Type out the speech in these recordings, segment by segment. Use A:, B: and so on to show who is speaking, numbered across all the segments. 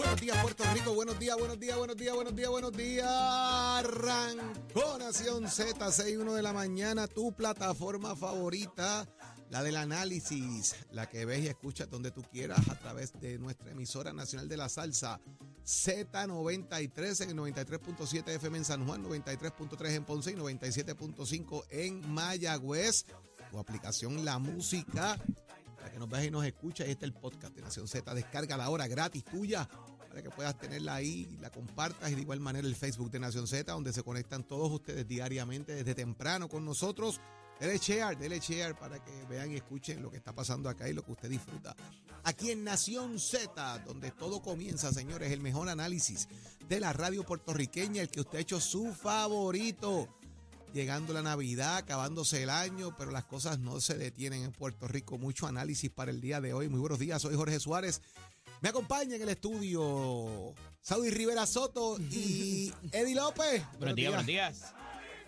A: Buenos días, Puerto Rico. Buenos días, buenos días, buenos días, buenos días, buenos días. Arrancó Nación Z, 6-1 de la mañana, tu plataforma favorita, la del análisis, la que ves y escuchas donde tú quieras a través de nuestra emisora nacional de la salsa, Z93 en el 93.7 FM en San Juan, 93.3 en Ponce y 97.5 en Mayagüez. Tu aplicación La Música para que nos veas y nos escuches. Ahí está el podcast de Nación Z. Descarga la hora gratis tuya para que puedas tenerla ahí, la compartas y de igual manera el Facebook de Nación Z, donde se conectan todos ustedes diariamente desde temprano con nosotros. Dele share, dele share para que vean y escuchen lo que está pasando acá y lo que usted disfruta. Aquí en Nación Z, donde todo comienza, señores, el mejor análisis de la radio puertorriqueña, el que usted ha hecho su favorito llegando la Navidad, acabándose el año, pero las cosas no se detienen en Puerto Rico. Mucho análisis para el día de hoy. Muy buenos días, soy Jorge Suárez. Me acompaña en el estudio Saudi Rivera Soto y Eddie López.
B: Buenos días, buenos días.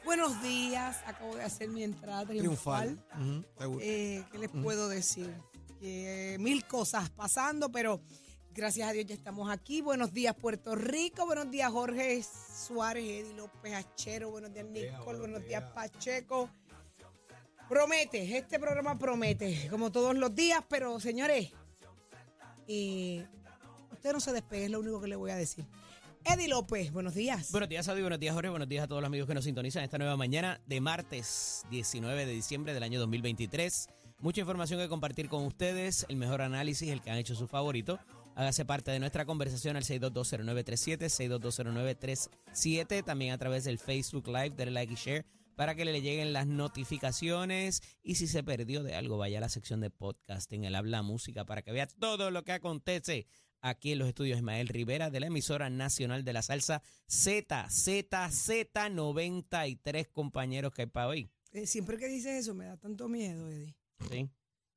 C: Buenos días, acabo de hacer mi entrada triunfal.
A: Triunfal. Seguro.
C: Eh, ¿Qué les puedo decir? Que mil cosas pasando, pero gracias a Dios ya estamos aquí. Buenos días, Puerto Rico. Buenos días, Jorge Suárez, Eddie López Achero. Buenos días, Nicole. Buenos días, Pacheco. Promete, este programa promete, como todos los días, pero señores, y usted no se despegue, es lo único que le voy a decir. Eddie López, buenos días.
B: Buenos días, Saudi. Buenos días, Jorge. Buenos días a todos los amigos que nos sintonizan esta nueva mañana de martes 19 de diciembre del año 2023. Mucha información que compartir con ustedes, el mejor análisis, el que han hecho su favorito. Hágase parte de nuestra conversación al 6220937, 6220937, también a través del Facebook Live, denle like y share para que le lleguen las notificaciones. Y si se perdió de algo, vaya a la sección de podcast en el Habla Música para que vea todo lo que acontece aquí en los estudios Ismael Rivera de la emisora nacional de la salsa Z, Z, Z93 compañeros que hay para hoy.
C: Eh, siempre que dices eso me da tanto miedo, Eddie.
B: ¿sí?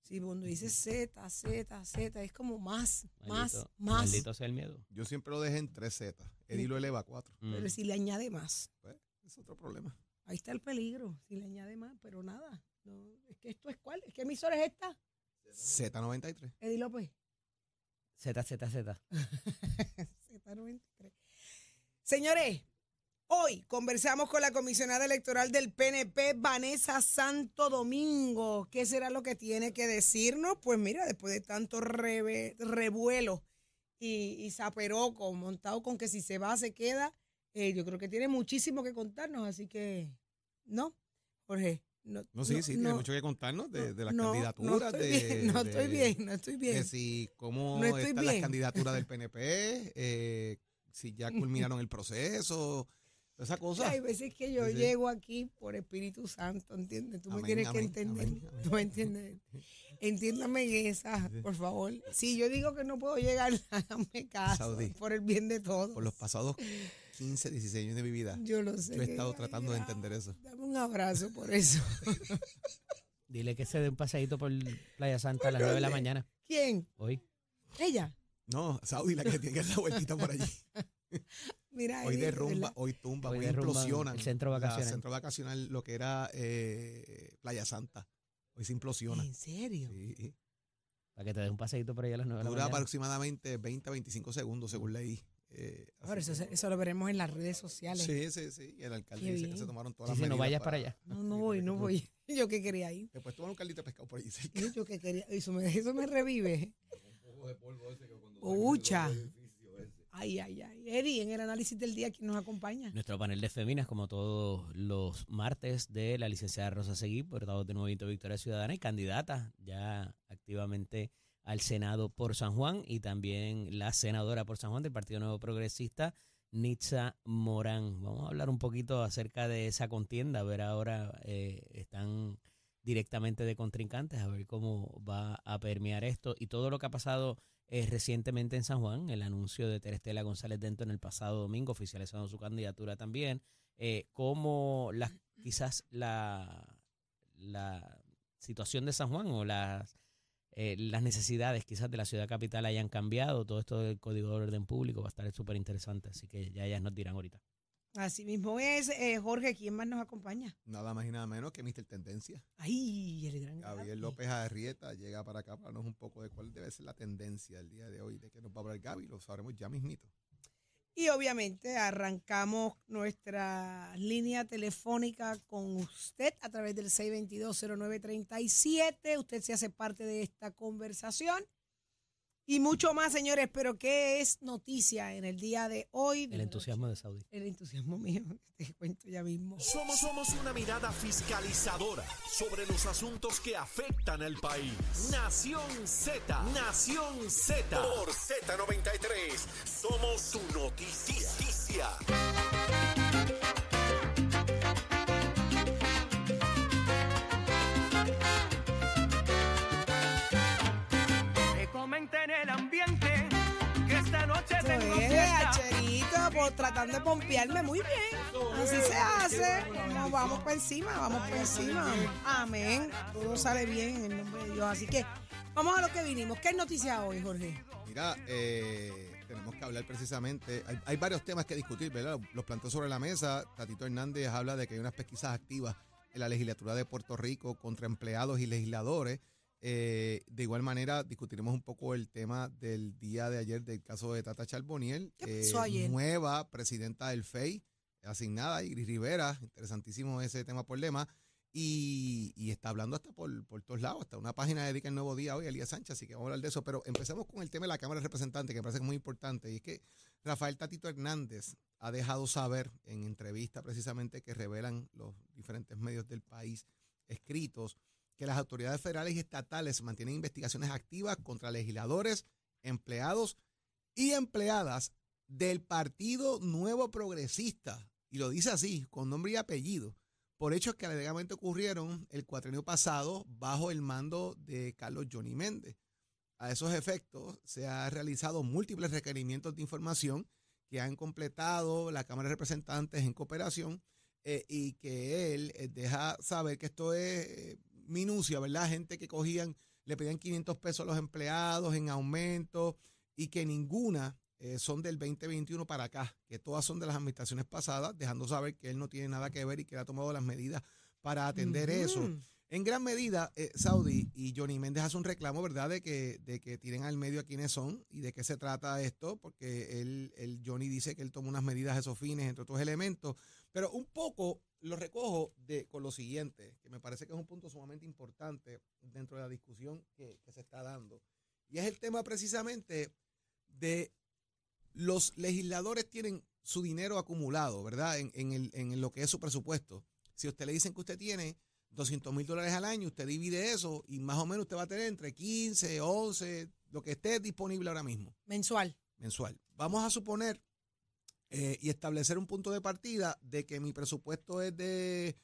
C: Sí, cuando dices Z, Z, Z, es como más, más,
B: Maldito-
C: más.
B: Maldito sea el miedo.
A: Yo siempre lo dejé en 3 Z. Eddie lo eleva a 4.
B: Mm.
C: Pero si le añade más,
A: Pues, es otro problema.
C: ahí está el peligro. Si le añade más, pero nada. No, es que esto es cuál, ¿qué emisora es esta?
A: Z93.
C: Eddie López.
B: Z, Z, Z.
C: Z93. Señores, hoy conversamos con la comisionada electoral del PNP, Vanessa Santo Domingo. ¿Qué será lo que tiene que decirnos? Pues mira, después de tanto reve- revuelo y, y zaperoco montado con que si se va, se queda, eh, yo creo que tiene muchísimo que contarnos, así que, ¿no? Jorge. No,
A: No, sí, sí, tiene mucho que contarnos de, de las
C: no,
A: candidaturas.
C: No estoy,
A: de,
C: bien, no estoy bien, no estoy bien.
A: de si cómo
C: No
A: están las candidaturas del PNP, eh, si ya culminaron el proceso, esa cosa.
C: Hay veces que yo
A: Sí, sí.
C: llego aquí por Espíritu Santo, ¿entiendes? Tú me
A: Amén,
C: tienes que entender.
A: amén, amén.
C: ¿Tú me entiendes? Entiéndame en esa, por favor. Si yo digo que no puedo llegar, hágame caso,
A: Saudí.
C: por el bien de todos.
A: Por los pasados 15, 16 años de mi vida,
C: Yo lo sé.
A: yo he estado tratando de entender eso.
C: Dame un abrazo por eso.
B: Dile que se dé un paseíto por Playa Santa a las 9 de la mañana.
C: ¿Quién?
B: Hoy.
C: Ella.
A: No, Saudi, la que tiene que dar la vueltita por allí.
C: Mira,
A: Hoy derrumba, hoy tumba,
B: Hoy
A: hoy,
B: derrumban
A: implosionan.
B: el centro vacacional.
A: centro vacacional, lo que era eh, Playa Santa. Hoy se implosiona.
C: ¿En serio?
A: Sí.
B: Para que te dé un paseíto por allá a las 9 de la
A: Dura
B: mañana.
A: aproximadamente 20 a 25 segundos, según leí. Eh,
C: Ahora, eso,
A: que-
C: eso lo veremos en las redes sociales.
A: Sí, sí, sí. Y el alcalde dice que se tomaron todas
B: Sí,
A: las
B: sí, no vayas para allá.
C: No, no voy, no voy. Yo que quería ir.
A: Después tomar un caldito de pescado por allí cerca.
C: Yo que quería. Eso me, eso me revive. Pucha. Ay, ay, ay. Eddie, en el análisis del día, ¿quién nos acompaña?
B: Nuestro panel de féminas, como todos los martes, de la licenciada Rosa Seguí, portavoz de Movimiento Victoria Ciudadana y candidata ya activamente al Senado por San Juan y también la senadora por San Juan del Partido Nuevo Progresista, Nitza Morán. Vamos a hablar un poquito acerca de esa contienda, a ver ahora eh, están directamente de contrincantes, a ver cómo va a permear esto y todo lo que ha pasado eh, recientemente en San Juan, el anuncio de Terestela González Dento en el pasado domingo, oficializando su candidatura también, eh, cómo las, quizás la, la situación de San Juan o las, eh, las necesidades quizás de la ciudad capital hayan cambiado, todo esto del Código de Orden Público va a estar súper interesante, así que ya ellas nos dirán ahorita.
C: Así mismo es. Eh, Jorge, ¿quién más nos acompaña?
A: Nada más y nada menos que Mr. Tendencia.
C: Ay, el gran
A: Gabriel
C: Gaby.
A: López Arrieta llega para acá para hablarnos un poco de cuál debe ser la tendencia del día de hoy, de qué nos va a hablar Gaby, lo sabremos ya mismito.
C: Y obviamente arrancamos nuestra línea telefónica con usted a través del 622-0937. Usted se hace parte de esta conversación. Y mucho más, señores, pero ¿qué es noticia en el día de hoy?
B: El entusiasmo de Saudi.
C: El entusiasmo mío, te cuento ya mismo.
D: Somos, somos una mirada fiscalizadora sobre los asuntos que afectan al país. Nación Z, Nación Z. Por Z93, somos su noticia.
E: Comenten el ambiente, que esta noche tengo
C: Pues,
E: fiesta.
C: Acherito, por tratando de pompearme muy bien. Así se hace. Vamos, vamos por encima, vamos por encima. Amén. Todo sale bien en el nombre de Dios. Así que vamos a lo que vinimos. ¿Qué es noticia hoy, Jorge?
A: Mira, eh, tenemos que hablar precisamente, hay, hay varios temas que discutir, ¿verdad? Los planteó sobre la mesa. Tatito Hernández habla de que hay unas pesquisas activas en la legislatura de Puerto Rico contra empleados y legisladores. Eh, de igual manera, discutiremos un poco el tema del día de ayer del caso de Tata Charboniel,
C: ¿Qué pasó ayer?
A: nueva presidenta del FEI, asignada, Iris Rivera, interesantísimo ese tema por lema, y, y está hablando hasta por, por todos lados, hasta una página dedica el nuevo día hoy a Elías Sánchez, así que vamos a hablar de eso, pero empecemos con el tema de la Cámara de Representantes, que me parece que es muy importante, y es que Rafael Tatito Hernández ha dejado saber en entrevistas precisamente que revelan los diferentes medios del país escritos que las autoridades federales y estatales mantienen investigaciones activas contra legisladores, empleados y empleadas del Partido Nuevo Progresista. Y lo dice así, con nombre y apellido, por hechos que alegadamente ocurrieron el cuatrenio pasado bajo el mando de Carlos Johnny Méndez. A esos efectos, se han realizado múltiples requerimientos de información que han completado la Cámara de Representantes en cooperación eh, y que él eh, deja saber que esto es eh, minucia, ¿verdad? Gente que cogían, le pedían 500 pesos a los empleados en aumento y que ninguna eh, son del 2021 para acá, que todas son de las administraciones pasadas, dejando saber que él no tiene nada que ver y que ha tomado las medidas para atender eso. En gran medida, eh, Saudi y Johnny Méndez hace un reclamo, ¿verdad?, de que, de que tiren al medio a quienes son y de qué se trata esto, porque él, él, Johnny dice que él toma unas medidas a esos fines, entre otros elementos, pero un poco lo recojo de, con lo siguiente, que me parece que es un punto sumamente importante dentro de la discusión que, se está dando, y es el tema precisamente de los legisladores tienen su dinero acumulado, ¿verdad?, en, en, el, en lo que es su presupuesto. Si usted le dicen que usted tiene 200 mil dólares al año, usted divide eso y más o menos usted va a tener entre 15, 11, lo que esté disponible ahora mismo,
C: Mensual.
A: mensual. Vamos a suponer eh, y establecer un punto de partida de que mi presupuesto es de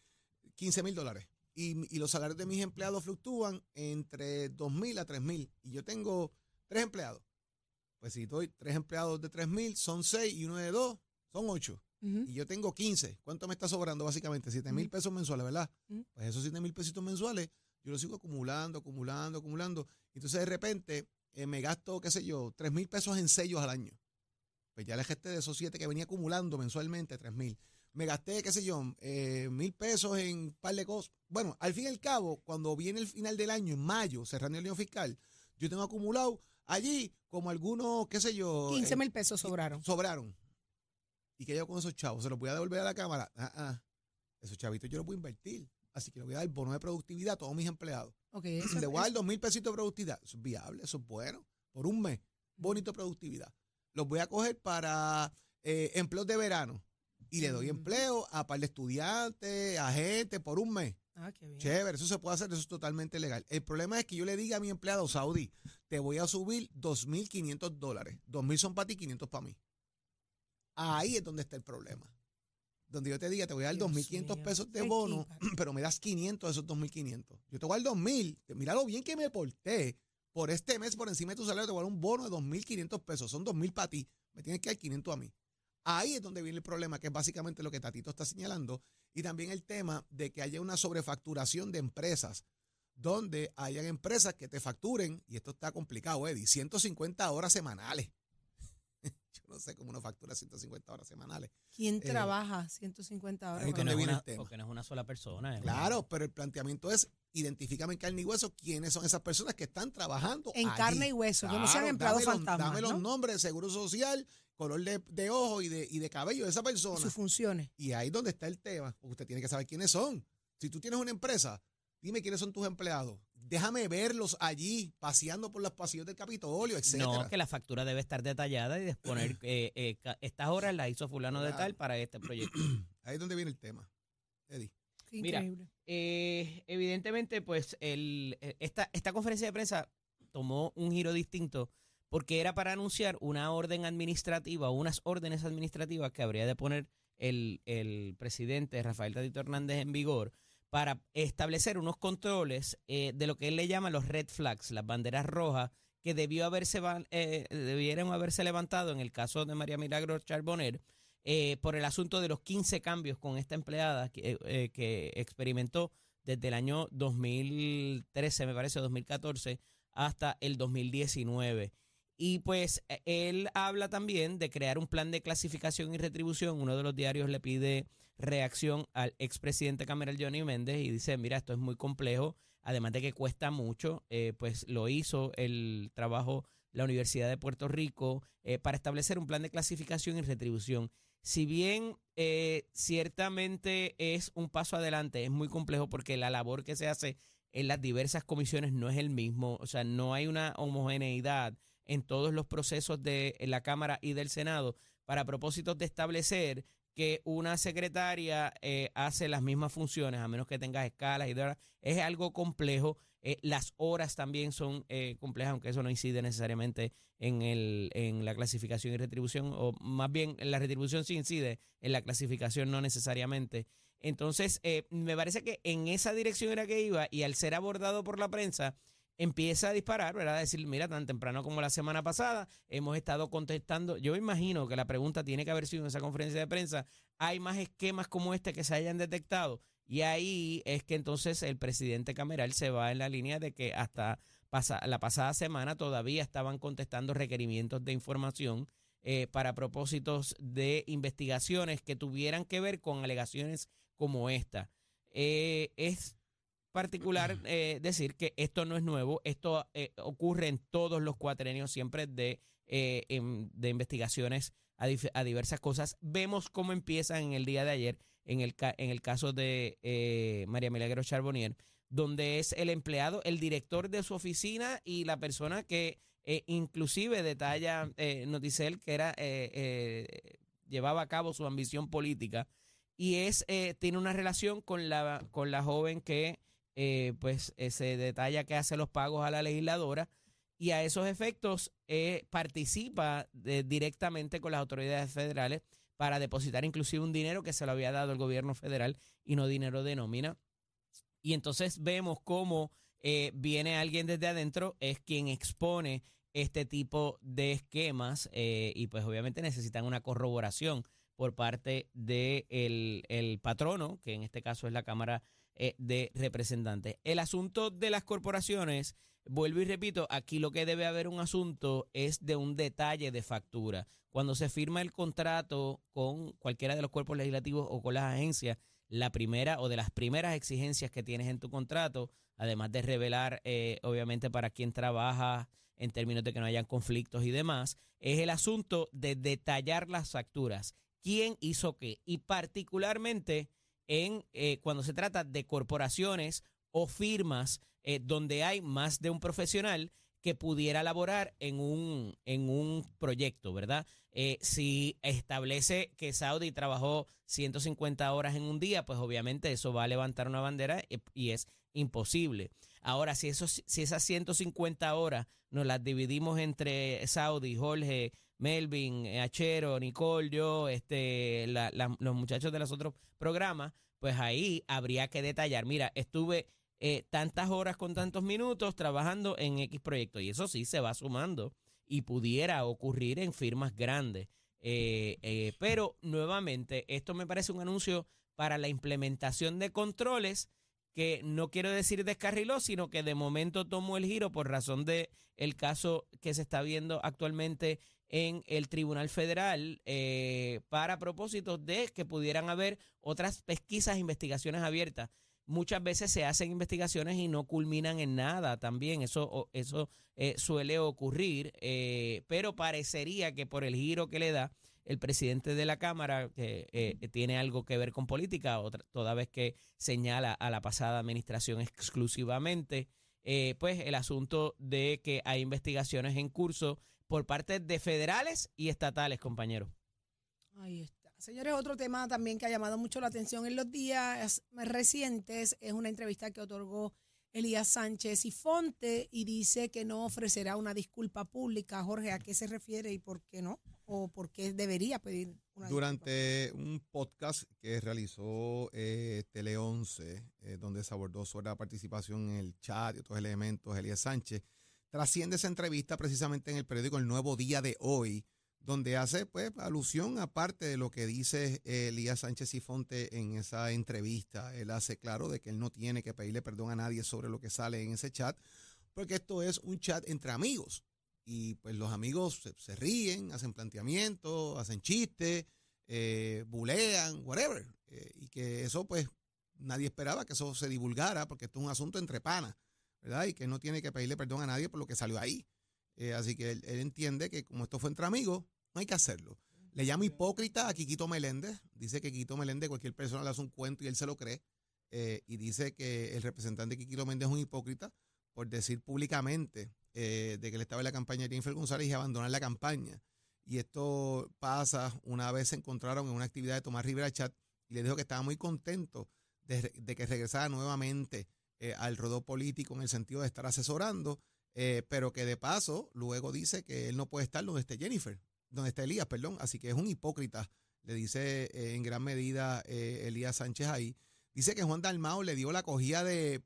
A: 15 mil dólares y, y los salarios de mis empleados fluctúan entre 2 mil a 3 mil y yo tengo tres empleados. Pues si doy tres empleados de 3 mil, son 6 y uno de 2, son 8 Y yo tengo 15, ¿cuánto me está sobrando básicamente? 7 mil
C: Ujú.
A: pesos mensuales, ¿verdad?
C: Ujú.
A: Pues esos 7 mil pesitos mensuales, yo los sigo acumulando, acumulando, acumulando. Entonces de repente eh, me gasto, qué sé yo, 3 mil pesos en sellos al año. Pues ya le gesté de esos 7 que venía acumulando mensualmente, 3 mil. Me gasté, qué sé yo, eh, mil pesos en un par de cosas. Bueno, al fin y al cabo, cuando viene el final del año, en mayo, cerrando el año fiscal, yo tengo acumulado allí como algunos, qué sé yo.
C: 15
A: eh,
C: mil pesos sobraron.
A: sobraron. ¿Y qué yo con esos chavos? ¿Se los voy a devolver a la Cámara? Ah, ah. Esos chavitos yo los voy a invertir. Así que le voy a dar bono de productividad a todos mis empleados.
C: Ok, eso,
A: Le voy a dar dos mil pesitos de productividad. Eso es viable, eso es bueno. Por un mes. Bonito productividad. Los voy a coger para eh, empleos de verano. Y le doy
C: Ujú.
A: empleo a par de estudiantes, a gente, por un mes.
C: Ah, qué bien.
A: Chévere, eso se puede hacer, eso es totalmente legal. El problema es que yo le diga a mi empleado Saudí, te voy a subir 2.500 dólares. 2.000 son para ti, 500 para mí. Ahí es donde está el problema. Donde yo te diga, te voy a dar
C: Dios
A: 2.500
C: mío.
A: pesos de bono, pero me das 500 de esos 2.500. Yo te voy a dar 2.000. Mira lo bien que me porté. Por este mes, por encima de tu salario, te voy a dar un bono de 2.500 pesos. Son 2.000 para ti. Me tienes que dar 500 a mí. Ahí es donde viene el problema, que es básicamente lo que Tatito está señalando. Y también el tema de que haya una sobrefacturación de empresas, donde hayan empresas que te facturen, y esto está complicado, Eddie, 150 horas semanales. Yo no sé, como una factura de 150 horas semanales.
C: ¿Quién
A: Eh,
C: trabaja 150 horas?
B: Porque
A: ¿Dónde
B: no, es
A: viene
B: una,
A: el tema?
B: porque no es una sola persona.
A: Claro, pero el planteamiento es, identifícame en carne y hueso quiénes son esas personas que están trabajando
C: En
A: allí.
C: carne y hueso, que no sean
A: Claro,
C: empleados
A: dame los-
C: fantasmas,
A: Dame los
C: ¿no?
A: nombres de seguro social, color de, de ojo y de, y de cabello de esa
C: Y
A: persona.
C: sus funciones.
A: Y ahí es donde está el tema. Usted tiene que saber quiénes son. Si tú tienes una empresa, dime quiénes son tus empleados. Déjame verlos allí, paseando por los pasillos del Capitolio, etcétera.
B: No, que la factura debe estar detallada y disponer eh, eh, estas horas las hizo fulano de tal para este proyecto.
A: Ahí es donde viene el tema. Eddie.
C: Qué
B: Mira,
C: increíble.
B: Eh, evidentemente, pues el, eh, esta, esta conferencia de prensa tomó un giro distinto porque era para anunciar una orden administrativa o unas órdenes administrativas que habría de poner el, el presidente Rafael Tadito Hernández en vigor para establecer unos controles eh, de lo que él le llama los red flags, las banderas rojas que debió haberse eh, debieron haberse levantado en el caso de María Milagro Charbonner eh, por el asunto de los 15 cambios con esta empleada que, eh, que experimentó desde el año 2013, me parece, 2014, hasta el 2019. Y pues eh, él habla también de crear un plan de clasificación y retribución. Uno de los diarios le pide reacción al expresidente cameral Johnny Méndez y dice, mira, esto es muy complejo, además de que cuesta mucho, eh, pues lo hizo el trabajo la Universidad de Puerto Rico eh, para establecer un plan de clasificación y retribución. Si bien eh, ciertamente es un paso adelante, es muy complejo porque la labor que se hace en las diversas comisiones no es el mismo, o sea, no hay una homogeneidad en todos los procesos de la Cámara y del Senado para propósitos de establecer que una secretaria eh, hace las mismas funciones, a menos que tenga escalas y de es algo complejo. Eh, las horas también son eh, complejas, aunque eso no incide necesariamente en, el, en la clasificación y retribución, o más bien en la retribución sí incide, en la clasificación no necesariamente. Entonces, eh, me parece que en esa dirección era que iba y al ser abordado por la prensa, empieza a disparar, ¿verdad? Decir, mira, tan temprano como la semana pasada, hemos estado contestando. Yo imagino que la pregunta tiene que haber sido en esa conferencia de prensa. ¿Hay más esquemas como este que se hayan detectado? Y ahí es que entonces el presidente Cameral se va en la línea de que hasta la pasada semana todavía estaban contestando requerimientos de información eh, para propósitos de investigaciones que tuvieran que ver con alegaciones como esta. Eh, es particular eh, decir que esto no es nuevo, esto eh, ocurre en todos los cuatrenios siempre de, eh, em, de investigaciones a, diversas cosas. Vemos cómo empiezan en el día de ayer, en el, ca- en el caso de eh, María Milagro Charbonnier, donde es el empleado, el director de su oficina y la persona que eh, inclusive detalla Noticel que era llevaba a cabo su ambición política y es eh, tiene una relación con la con la joven que eh, pues eh, se detalla que hace los pagos a la legisladora y a esos efectos eh, participa directamente con las autoridades federales para depositar inclusive un dinero que se lo había dado el gobierno federal y no dinero de nómina. Y entonces vemos cómo eh, viene alguien desde adentro, es quien expone este tipo de esquemas eh, y pues obviamente necesitan una corroboración por parte del de el patrono, que en este caso es la Cámara eh, de Representantes. El asunto de las corporaciones, vuelvo y repito, aquí lo que debe haber un asunto es de un detalle de factura. Cuando se firma el contrato con cualquiera de los cuerpos legislativos o con las agencias, la primera o de las primeras exigencias que tienes en tu contrato, además de revelar, eh, obviamente, para quién trabaja en términos de que no hayan conflictos y demás, es el asunto de detallar las facturas, quién hizo qué, y particularmente en eh, cuando se trata de corporaciones o firmas eh, donde hay más de un profesional que pudiera laborar en un, en un proyecto, ¿verdad? Eh, si establece que Saudi trabajó 150 horas en un día, pues obviamente eso va a levantar una bandera y, es imposible. Ahora, si, eso, si esas 150 horas nos las dividimos entre Saudi, Jorge, Melvin, Achero, Nicole, yo, este, los muchachos de los otros programas, pues ahí habría que detallar, mira, estuve eh, tantas horas con tantos minutos trabajando en X proyecto y eso sí se va sumando y pudiera ocurrir en firmas grandes. Eh, eh, pero nuevamente, esto me parece un anuncio para la implementación de controles que no quiero decir descarriló, sino que de momento tomó el giro por razón de el caso que se está viendo actualmente en el Tribunal Federal eh, para propósitos de que pudieran haber otras pesquisas, investigaciones abiertas. Muchas veces se hacen investigaciones y no culminan en nada también, eso, eso eh, suele ocurrir, eh, pero parecería que por el giro que le da el presidente de la Cámara, que tiene algo que ver con política, otra, toda vez que señala a la pasada administración exclusivamente, pues el asunto de que hay investigaciones en curso por parte de federales y estatales, compañeros.
C: Ahí está. Señores, otro tema también que ha llamado mucho la atención en los días recientes es una entrevista que otorgó Elías Sánchez y Fonte y dice que no ofrecerá una disculpa pública. Jorge, ¿a qué se refiere y por qué no? ¿O por qué debería pedir una
A: Durante un podcast que realizó eh, Tele 11, eh, donde se abordó sobre la participación en el chat y otros elementos, Elías Sánchez trasciende esa entrevista precisamente en el periódico El Nuevo Día de hoy, donde hace pues alusión aparte de lo que dice eh, Elías Sánchez y Fonte en esa entrevista. Él hace claro de que él no tiene que pedirle perdón a nadie sobre lo que sale en ese chat, porque esto es un chat entre amigos. Y pues los amigos se, ríen, hacen planteamientos, hacen chistes, eh, bulean, whatever. Eh, y que eso pues nadie esperaba que eso se divulgara, porque esto es un asunto entre panas. ¿Verdad? Y que no tiene que pedirle perdón a nadie por lo que salió ahí. Eh, así que él, entiende que como esto fue entre amigos, no hay que hacerlo. Le llama hipócrita a Quiquito Meléndez. Dice que Quiquito Meléndez, cualquier persona le hace un cuento y él se lo cree. Eh, y dice que el representante de Quiquito Méndez es un hipócrita por decir públicamente eh, de que él estaba en la campaña de Jennifer González y abandonar la campaña. Y esto pasa una vez se encontraron en una actividad de Tomás Rivera Chat y le dijo que estaba muy contento de, de que regresara nuevamente eh, al rodó político en el sentido de estar asesorando, eh, pero que de paso luego dice que él no puede estar donde esté Jennifer, donde esté Elías, perdón, así que es un hipócrita, le dice eh, en gran medida Elías Sánchez ahí. Dice que Juan Dalmao le dio la acogida de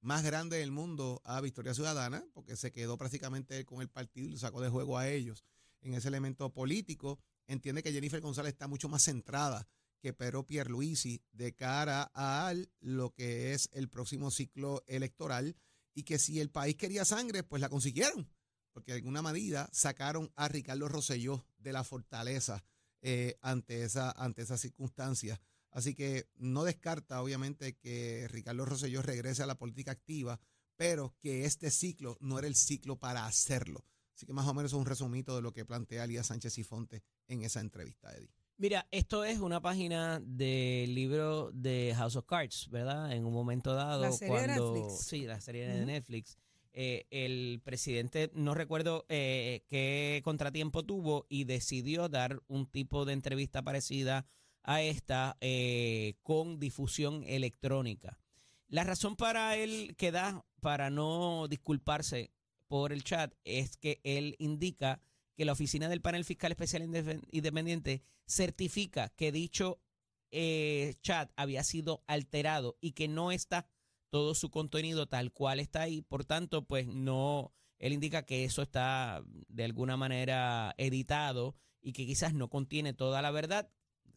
A: más grande del mundo a Victoria Ciudadana, porque se quedó prácticamente con el partido y lo sacó de juego a ellos en ese elemento político. Entiende que Jennifer González está mucho más centrada que Pedro Pierluisi de cara a lo que es el próximo ciclo electoral y que si el país quería sangre, pues la consiguieron, porque de alguna medida sacaron a Ricardo Rosselló de la fortaleza eh, ante, esa, ante esas. Así que no descarta, obviamente, que Ricardo Rosselló regrese a la política activa, pero que este ciclo no era el ciclo para hacerlo. Así que más o menos es un resumito de lo que plantea Elías Sánchez y Fonte en esa entrevista, Eddie.
B: Mira, esto es una página del libro de House of Cards, ¿verdad? En un momento dado,
C: la serie
B: cuando
C: de Netflix.
B: sí, la serie de Netflix, eh, el presidente no recuerdo eh, qué contratiempo tuvo y decidió dar un tipo de entrevista parecida a esta eh, con difusión electrónica. La razón para él que da para no disculparse por el chat es que él indica que la oficina del panel fiscal especial independiente certifica que dicho eh, chat había sido alterado y que no está todo su contenido tal cual está ahí. Por tanto, pues no, él indica que eso está de alguna manera editado y que quizás no contiene toda la verdad,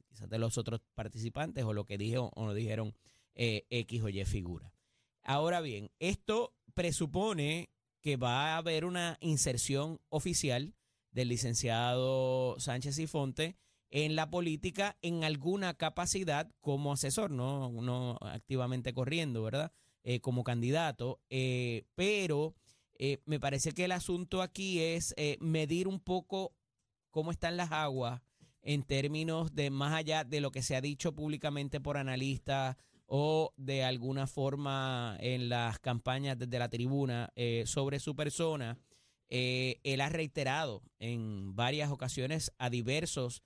B: quizás de los otros participantes o lo que dijo o no dijeron eh, X o Y figura. Ahora bien, esto presupone que va a haber una inserción oficial del licenciado Sánchez y Fonte en la política en alguna capacidad como asesor, no, no activamente corriendo, ¿verdad? Eh, como candidato, eh, pero eh, me parece que el asunto aquí es medir un poco cómo están las aguas en términos de más allá de lo que se ha dicho públicamente por analistas o de alguna forma en las campañas desde la tribuna sobre su persona. Él ha reiterado en varias ocasiones a diversos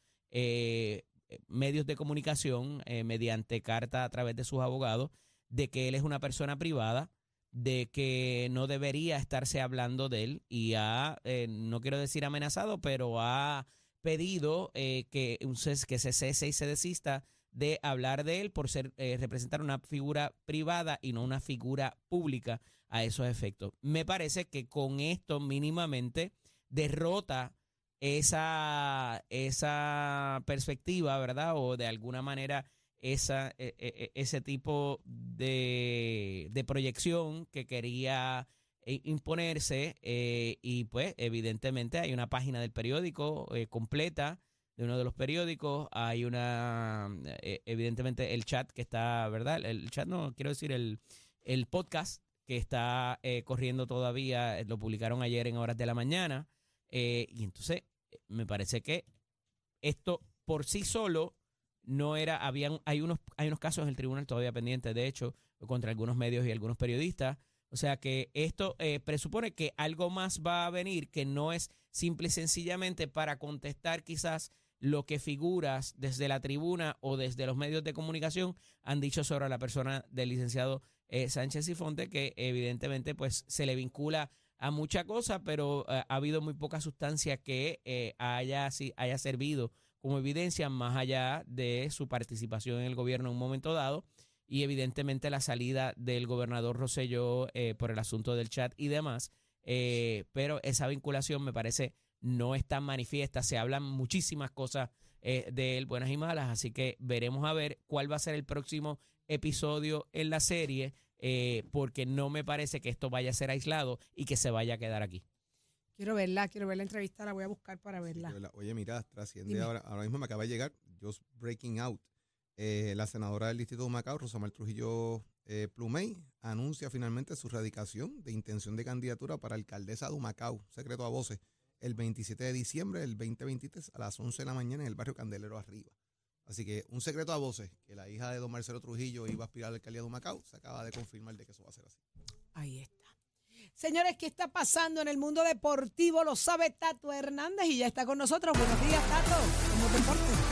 B: eh, medios de comunicación eh, mediante carta a través de sus abogados de que él es una persona privada, de que no debería estarse hablando de él y ha, eh, no quiero decir amenazado, pero ha pedido que se cese y se desista de hablar de él por ser representar una figura privada y no una figura pública a esos efectos. Me parece que con esto mínimamente derrota esa, esa perspectiva, ¿verdad? O de alguna manera esa, e, e, e, ese tipo de, de proyección que quería eh, imponerse eh, y pues evidentemente hay una página del periódico eh, completa de uno de los periódicos, hay una, eh, evidentemente el chat que está, ¿verdad? El chat no, quiero decir el, el podcast que está eh, corriendo todavía, eh, lo publicaron ayer en horas de la mañana, eh, y entonces me parece que esto por sí solo no era, habían, hay unos, hay unos casos en el tribunal todavía pendientes, de hecho, contra algunos medios y algunos periodistas. O sea que esto eh, presupone que algo más va a venir que no es simple y sencillamente para contestar quizás lo que figuras desde la tribuna o desde los medios de comunicación han dicho sobre la persona del licenciado eh, Sánchez y Fonte, que evidentemente pues se le vincula a mucha cosa, pero eh, ha habido muy poca sustancia que eh, haya, si- haya servido como evidencia más allá de su participación en el gobierno en un momento dado y evidentemente la salida del gobernador Rosselló por el asunto del chat y demás. Pero esa vinculación me parece no es tan manifiesta. Se hablan muchísimas cosas eh, de él, buenas y malas, así que veremos a ver cuál va a ser el próximo episodio en la serie, eh, porque no me parece que esto vaya a ser aislado y que se vaya a quedar aquí.
C: Quiero verla, quiero ver la entrevista, la voy a buscar para verla.
A: Oye, mira, trasciende ahora, ahora mismo me acaba de llegar, just breaking out. Eh, la senadora del Distrito de Macao, Rosamar Trujillo eh, Plumey, anuncia finalmente su radicación de intención de candidatura para alcaldesa de Macao, secreto a voces, el 27 de diciembre del 2023 a las 11 de la mañana en el barrio Candelero Arriba. Así que un secreto a voces, que la hija de don Marcelo Trujillo iba a aspirar a la de Macao, se acaba de confirmar de que eso va a ser así.
C: Ahí está. Señores, ¿qué está pasando en el mundo deportivo? Lo sabe Tato Hernández y ya está con nosotros. Buenos días, Tato. ¿Cómo deporte?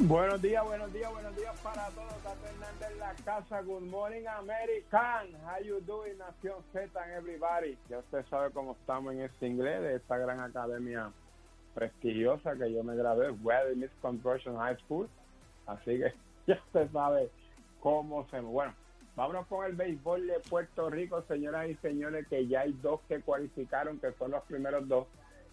F: Buenos días, buenos días, buenos días para todos. Tato Hernández en la casa. Good morning, American. How you doing, Nación Z and everybody. Ya usted sabe cómo estamos en este inglés de esta gran academia prestigiosa que yo me gradué, Weather Miss Conversion High School. Así que ya usted sabe cómo se... Bueno, vámonos con el béisbol de Puerto Rico, señoras y señores, que ya hay dos que cualificaron, que son los primeros dos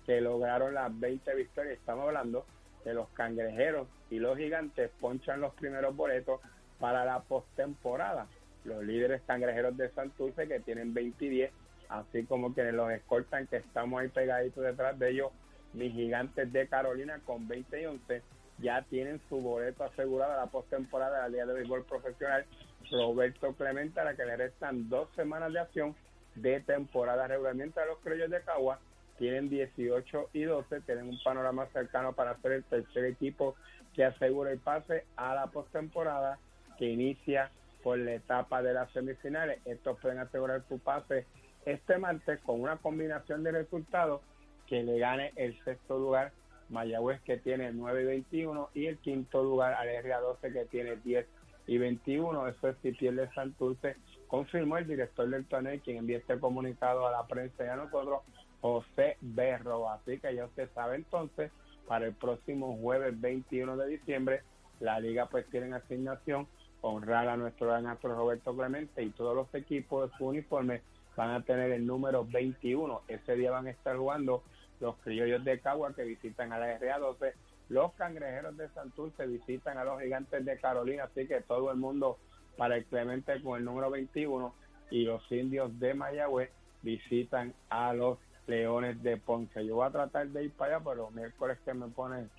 F: que lograron las 20 victorias. Estamos hablando de los cangrejeros y los gigantes ponchan los primeros boletos para la postemporada. Los líderes cangrejeros de Santurce que tienen 20 y 10, así como quienes los escoltan, que estamos ahí pegaditos detrás de ellos, mis gigantes de Carolina con 20 y 11, ya tienen su boleto asegurado a la postemporada de la Liga de Béisbol Profesional. Roberto Clemente, a la que le restan dos semanas de acción de temporada regular, mientras los criollos de Cagua tienen 18 y 12, tienen un panorama cercano para ser el tercer equipo que asegura el pase a la postemporada que inicia por la etapa de las semifinales. Estos pueden asegurar su pase este martes con una combinación de resultados que le gane el sexto lugar Mayagüez que tiene 9 y 21 y el quinto lugar al RA12 que tiene 10 y 21. Eso es si pierde Santurce. Confirmó el director del torneo quien envía este comunicado a la prensa y a nosotros, José Berro. Así que ya usted sabe entonces, para el próximo jueves 21 de diciembre, la liga pues tiene en asignación honrar a nuestro gran astro Roberto Clemente y todos los equipos de su uniforme van a tener el número 21. Ese día van a estar jugando los criollos de Cagua que visitan a la RA12, los cangrejeros de Santurce visitan a los gigantes de Carolina, así que todo el mundo para el Clemente con el número 21 y los indios de Mayagüez visitan a los leones de Ponce. Yo voy a tratar de ir para allá, pero miércoles que me ponen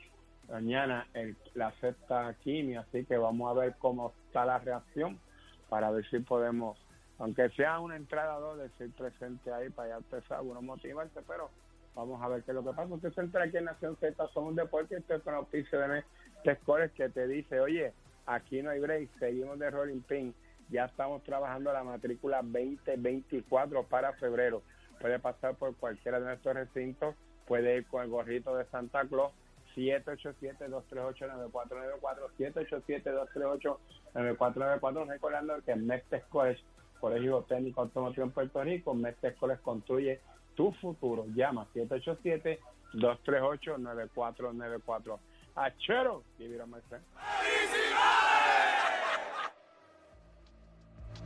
F: mañana el- la sexta quimio, así que vamos a ver cómo está la reacción para ver si podemos, aunque sea una entrada dos, decir presente ahí para ya sabe, uno motivarse, pero vamos a ver qué es lo que pasa. Usted se entra aquí en Nación Z, somos un deporte usted con auspicio de Tescores que te dice, oye, aquí no hay break, seguimos de Rolling Pin, ya estamos trabajando la matrícula 2024 para febrero. Puede pasar por cualquiera de nuestros recintos, puede ir con el gorrito de Santa Claus, 787-238-9494, 787-238-9494, recordando que Mestre College, Colegio Técnico Automotriz en Puerto Rico, Mestre College construye tu futuro. Llama 787-238-9494. Achero, give it a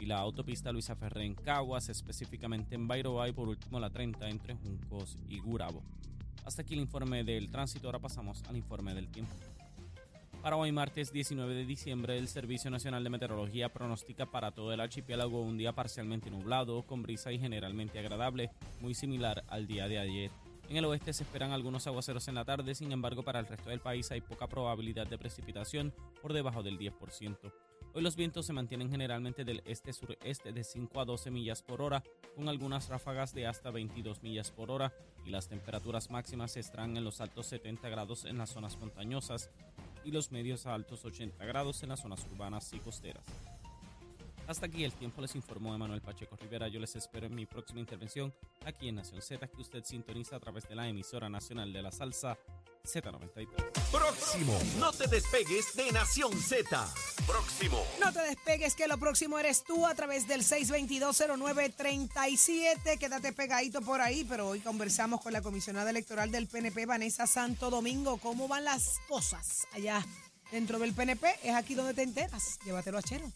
G: y la autopista Luisa Ferré en Caguas, específicamente en Bayroa y por último la 30 entre Juncos y Gurabo. Hasta aquí el informe del tránsito, ahora pasamos al informe del tiempo. Para hoy martes 19 de diciembre, el Servicio Nacional de Meteorología pronostica para todo el archipiélago un día parcialmente nublado, con brisa y generalmente agradable, muy similar al día de ayer. En el oeste se esperan algunos aguaceros en la tarde, sin embargo para el resto del país hay poca probabilidad de precipitación por debajo del 10%. Hoy los vientos se mantienen generalmente del este-sureste de 5 a 12 millas por hora, con algunas ráfagas de hasta 22 millas por hora, y las temperaturas máximas estarán en los altos 70 grados en las zonas montañosas y los medios a altos 80 grados en las zonas urbanas y costeras. Hasta aquí el tiempo les informó Emanuel Pacheco Rivera. Yo les espero en mi próxima intervención aquí en Nación Z, que usted sintoniza a través de la emisora nacional de la salsa Z93.
D: Próximo. No te despegues de Nación Z. Próximo.
C: No te despegues, que lo próximo eres tú a través del 6220937. Quédate pegadito por ahí, pero hoy conversamos con la comisionada electoral del PNP, Vanessa Santo Domingo. ¿Cómo van las cosas allá dentro del PNP? Es aquí donde te enteras. Llévatelo a Chero.